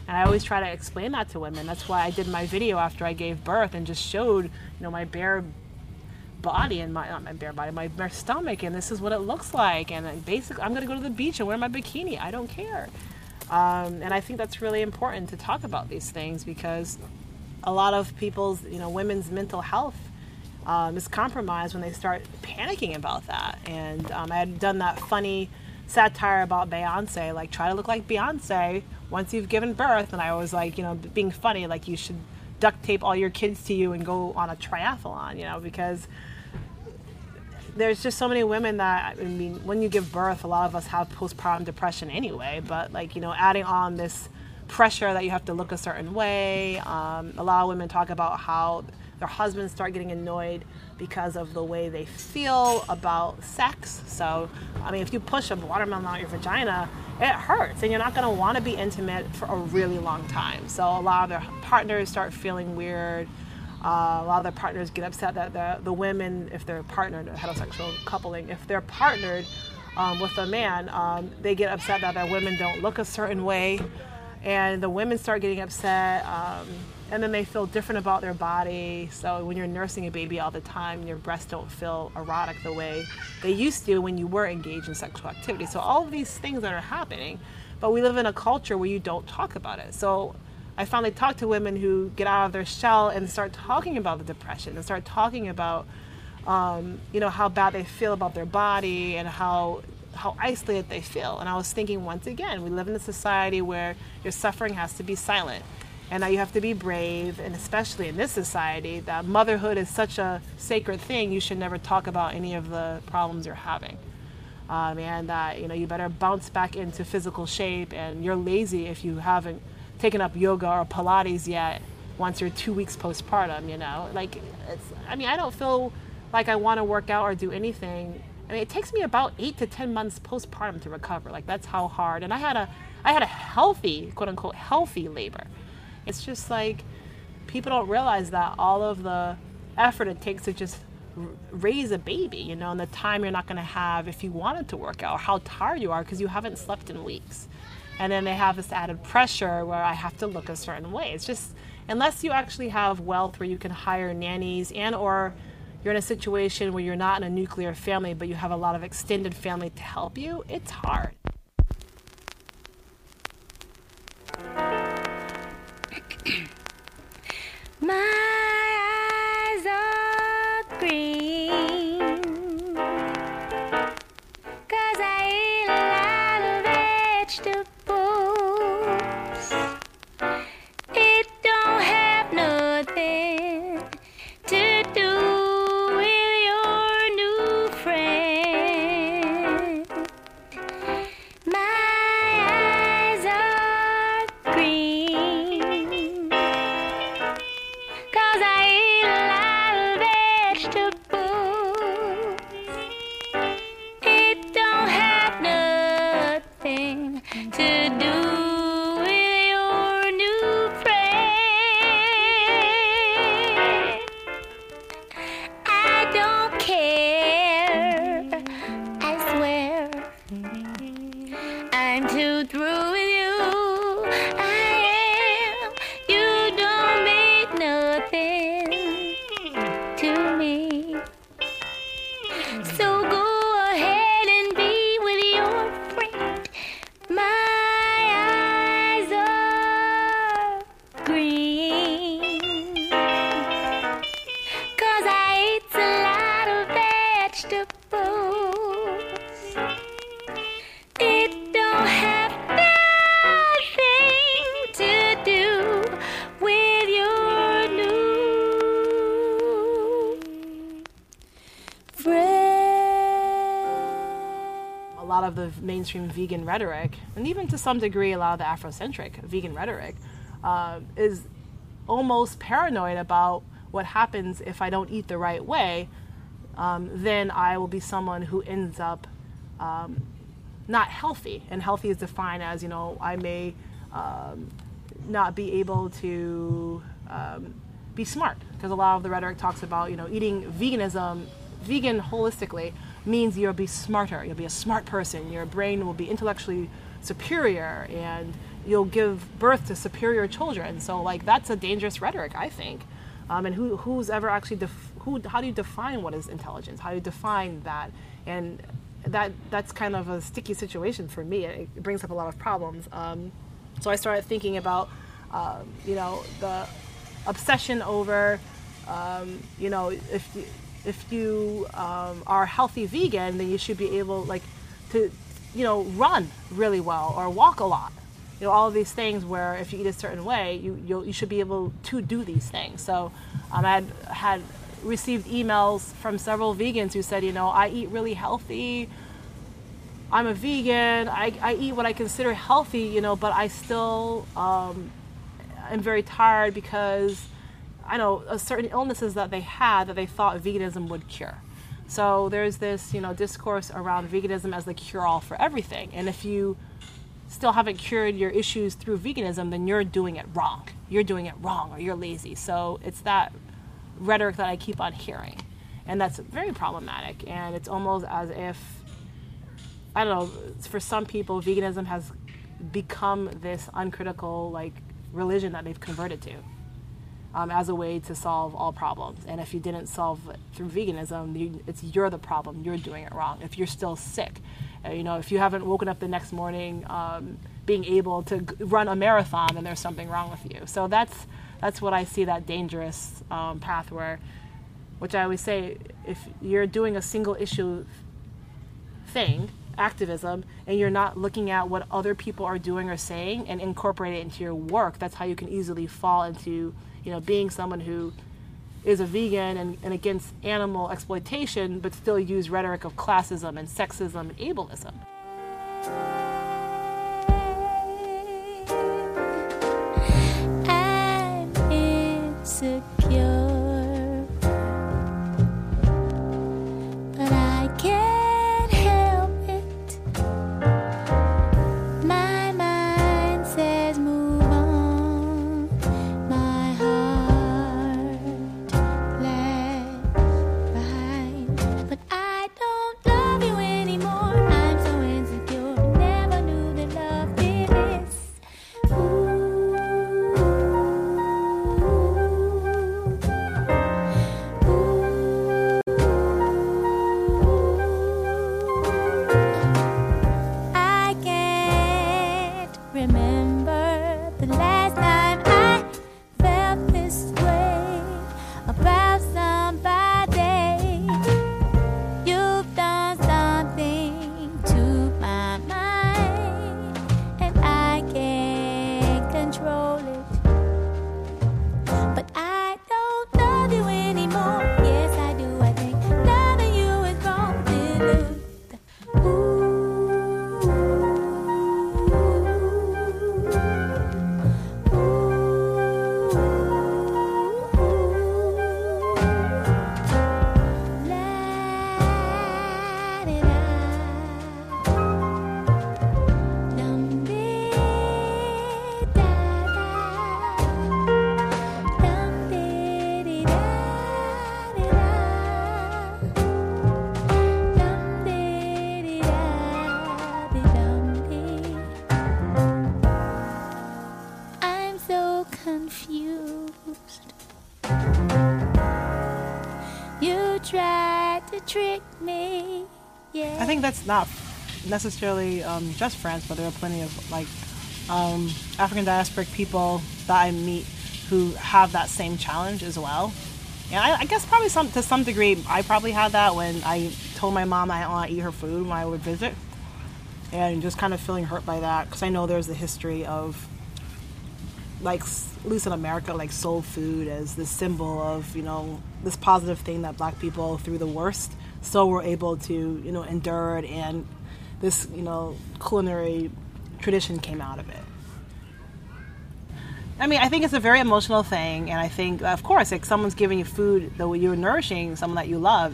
And I always try to explain that to women. That's why I did my video after I gave birth and just showed, you know, my bare body and my, not my bare body, my bare stomach, and this is what it looks like. And basically, I'm going to go to the beach and wear my bikini. I don't care. Um, and I think that's really important to talk about these things because a lot of people's, you know, women's mental health um, is compromised when they start panicking about that. And um, I had done that funny satire about Beyonce, like try to look like Beyonce once you've given birth. And I was like, you know, being funny, like you should duct tape all your kids to you and go on a triathlon, you know, because there's just so many women that I mean, when you give birth, a lot of us have postpartum depression anyway. But like you know, adding on this pressure that you have to look a certain way. Um, a lot of women talk about how their husbands start getting annoyed because of the way they feel about sex. So, I mean, if you push a watermelon out your vagina, it hurts, and you're not going to want to be intimate for a really long time. So, a lot of their partners start feeling weird. Uh, a lot of their partners get upset that the, the women, if they're partnered, heterosexual coupling, if they're partnered um, with a man, um, they get upset that their women don't look a certain way, and the women start getting upset. Um, and then they feel different about their body. So when you're nursing a baby all the time, your breasts don't feel erotic the way they used to when you were engaged in sexual activity. So all of these things that are happening, but we live in a culture where you don't talk about it. So I finally talk to women who get out of their shell and start talking about the depression and start talking about, um, you know, how bad they feel about their body and how how isolated they feel. And I was thinking once again, we live in a society where your suffering has to be silent and now you have to be brave and especially in this society that motherhood is such a sacred thing you should never talk about any of the problems you're having. Um, and that you know you better bounce back into physical shape and you're lazy if you haven't taken up yoga or pilates yet once you're two weeks postpartum you know? Like it's i mean i don't feel like i want to work out or do anything. I mean it takes me about eight to ten months postpartum to recover. Like that's how hard. And i had a i had a healthy quote unquote healthy labor it's just like people don't realize that all of the effort it takes to just raise a baby, you know, and the time you're not going to have if you wanted to work out, or how tired you are because you haven't slept in weeks. And then they have this added pressure where I have to look a certain way. It's just unless you actually have wealth where you can hire nannies and or you're in a situation where you're not in a nuclear family but you have a lot of extended family to help you, it's hard. A lot of the mainstream vegan rhetoric, and even to some degree, a lot of the Afrocentric vegan rhetoric, uh, is almost paranoid about what happens if I don't eat the right way. Um, then I will be someone who ends up um, not healthy, and healthy is defined as you know I may um, not be able to um, be smart because a lot of the rhetoric talks about you know eating veganism, vegan holistically means you'll be smarter, you'll be a smart person, your brain will be intellectually superior, and you'll give birth to superior children. So like that's a dangerous rhetoric, I think. Um, and who who's ever actually def- who how do you define what is intelligence? How do you define that? And that that's kind of a sticky situation for me. It, brings up a lot of problems. Um, so I started thinking about um, you know the obsession over um, you know if if you um, are healthy vegan, then you should be able like to you know run really well or walk a lot. You know all of these things where if you eat a certain way, you you should be able to do these things. So um, I had had received emails from several vegans who said, you know, I eat really healthy. I'm a vegan. I, I eat what I consider healthy, you know, but I still um, am very tired because I know certain illnesses that they had that they thought veganism would cure. So there's this, you know, discourse around veganism as the cure-all for everything. And if you still haven't cured your issues through veganism, then you're doing it wrong. You're doing it wrong or you're lazy. So it's that rhetoric that I keep on hearing. And that's very problematic. And it's almost as if, I don't know, for some people, veganism has become this uncritical, like, religion that they've converted to um, as a way to solve all problems. And if you didn't solve it through veganism, you, it's you're the problem. You're doing it wrong. If you're still sick, uh, you know, if you haven't woken up the next morning um, being able to g- run a marathon, then there's something wrong with you. So that's that's what I see that dangerous um, path where, which I always say, if you're doing a single issue thing, activism, and you're not looking at what other people are doing or saying and incorporate it into your work, that's how you can easily fall into, you know, being someone who is a vegan and, and against animal exploitation, but still use rhetoric of classism and sexism and ableism. I'm insecure, not necessarily um, just France, but there are plenty of like um, African diasporic people that I meet who have that same challenge as well. And I, I guess probably some to some degree, I probably had that when I told my mom I didn't want to eat her food when I would visit, and just kind of feeling hurt by that because I know there's a history of like at least in America, like soul food as this symbol of you know this positive thing that Black people through the worst still were able to you know endure it, and this you know culinary tradition came out of it. I mean, I think it's a very emotional thing, and I think, of course, like someone's giving you food, though you're nourishing someone that you love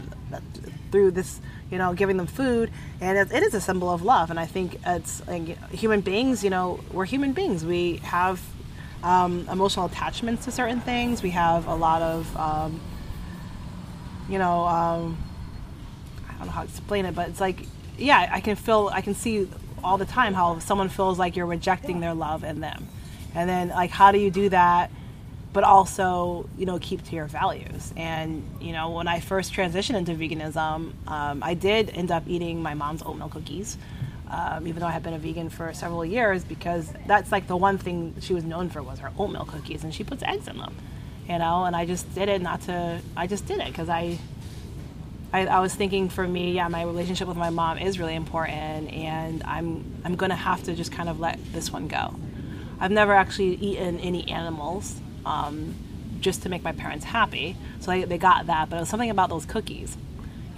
through this, you know, giving them food, and it, is a symbol of love. And I think it's like human beings, you know, we're human beings. We have um, emotional attachments to certain things. We have a lot of, um, you know, um, don't know how to explain it, but it's like, yeah, I can feel, I can see all the time how someone feels like you're rejecting their love in them. And then like how do you do that but also you know keep to your values? And you know when i first transitioned into veganism um, i did end up eating my mom's oatmeal cookies um, even though i had been a vegan for several years because that's like the one thing she was known for was her oatmeal cookies and she puts eggs in them you know? And i just did it not to i just did it because I, I i was thinking for me yeah my relationship with my mom is really important and i'm i'm gonna have to just kind of let this one go I've never actually eaten any animals um, just to make my parents happy. So they, they got that, but it was something about those cookies,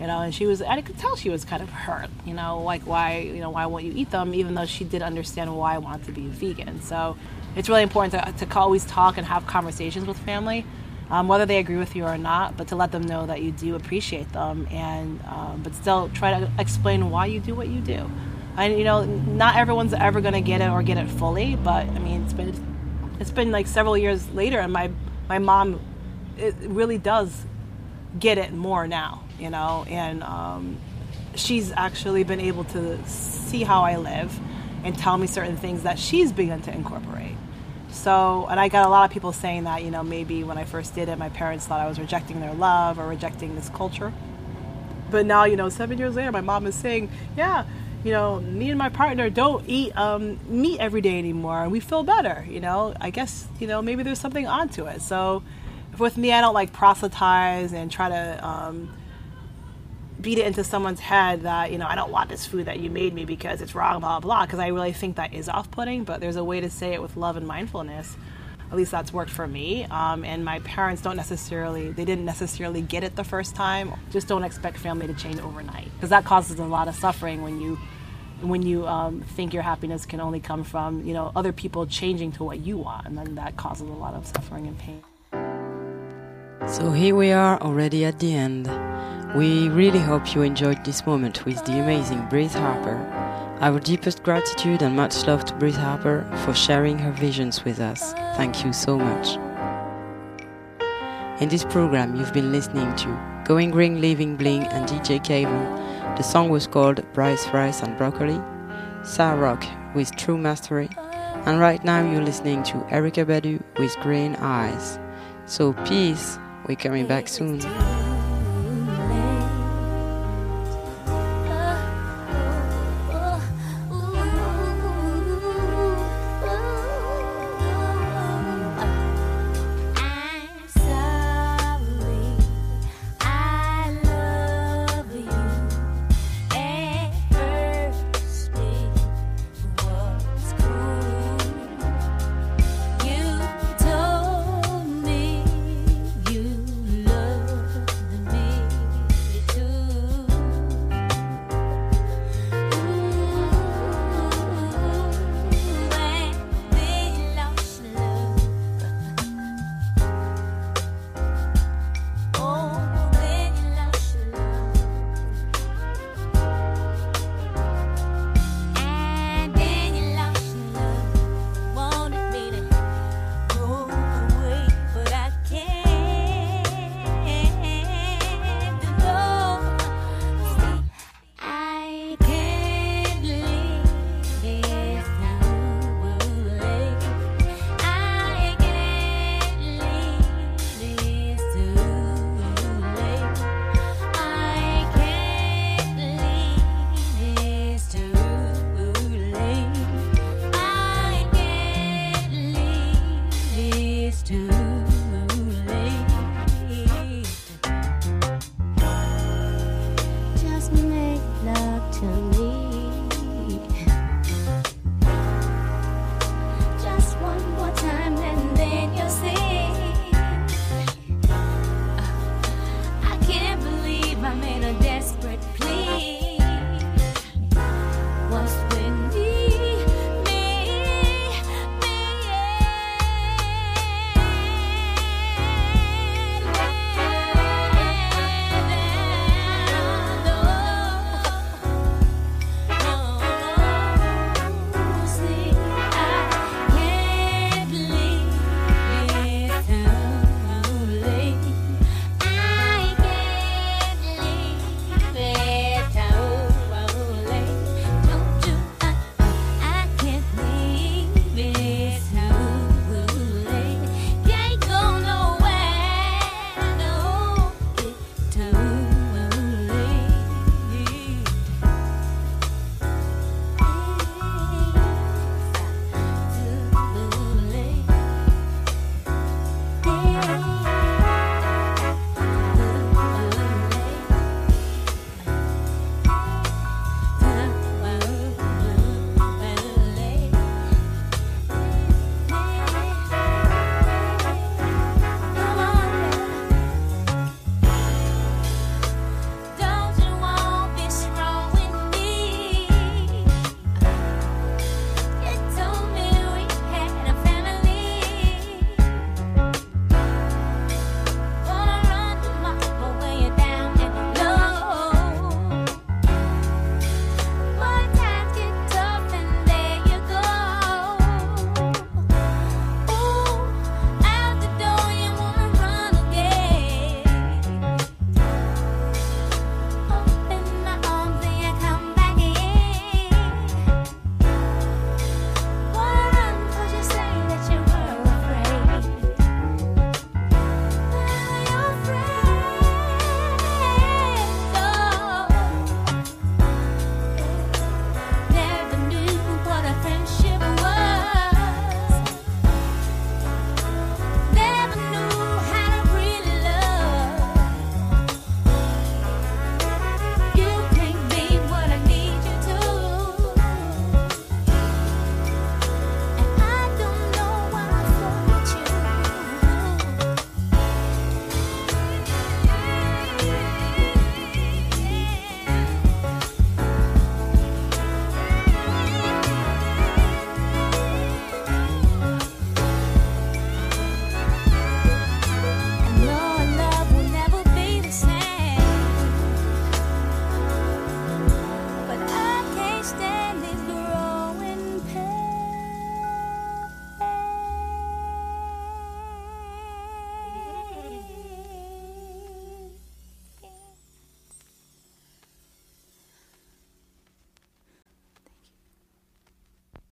you know. And she was, I could tell she was kind of hurt, you know, like why, you know, why won't you eat them? Even though she did understand why I wanted to be vegan. So it's really important to, to always talk and have conversations with family. Um, whether they agree with you or not, but to let them know that you do appreciate them, and um, but still try to explain why you do what you do. And you know not everyone's ever going to get it or get it fully, but I mean it's been it's been like several years later, and my my mom it really does get it more now, you know, and um, she's actually been able to see how I live and tell me certain things that she's begun to incorporate. So, and I got a lot of people saying that, you know, maybe when I first did it, my parents thought I was rejecting their love or rejecting this culture. But now, you know, seven years later, my mom is saying, yeah, you know, me and my partner don't eat um, meat every day anymore, and we feel better. You know, I guess you know maybe there's something onto it. So, with me, I don't like proselytize and try to um, beat it into someone's head that you know I don't want this food that you made me because it's wrong, blah blah blah. Because I really think that is off-putting, but there's a way to say it with love and mindfulness. At least that's worked for me. Um, and my parents don't necessarily, they didn't necessarily get it the first time. Just don't expect family to change overnight because that causes a lot of suffering when you when you um, think your happiness can only come from you know other people changing to what you want and then that causes a lot of suffering and pain so here we are already at the end we really hope you enjoyed this moment with the amazing Breeze Harper. Our deepest gratitude and much love to Breeze Harper for sharing her visions with us. Thank you so much. In this program you've been listening to Going Green Living Bling and DJ Kayvon the song was called Bryce Rice and Broccoli, Sa-Roc with True Mastery, and right now you're listening to Erykah Badu with Green Eyes. So peace, we're coming back soon.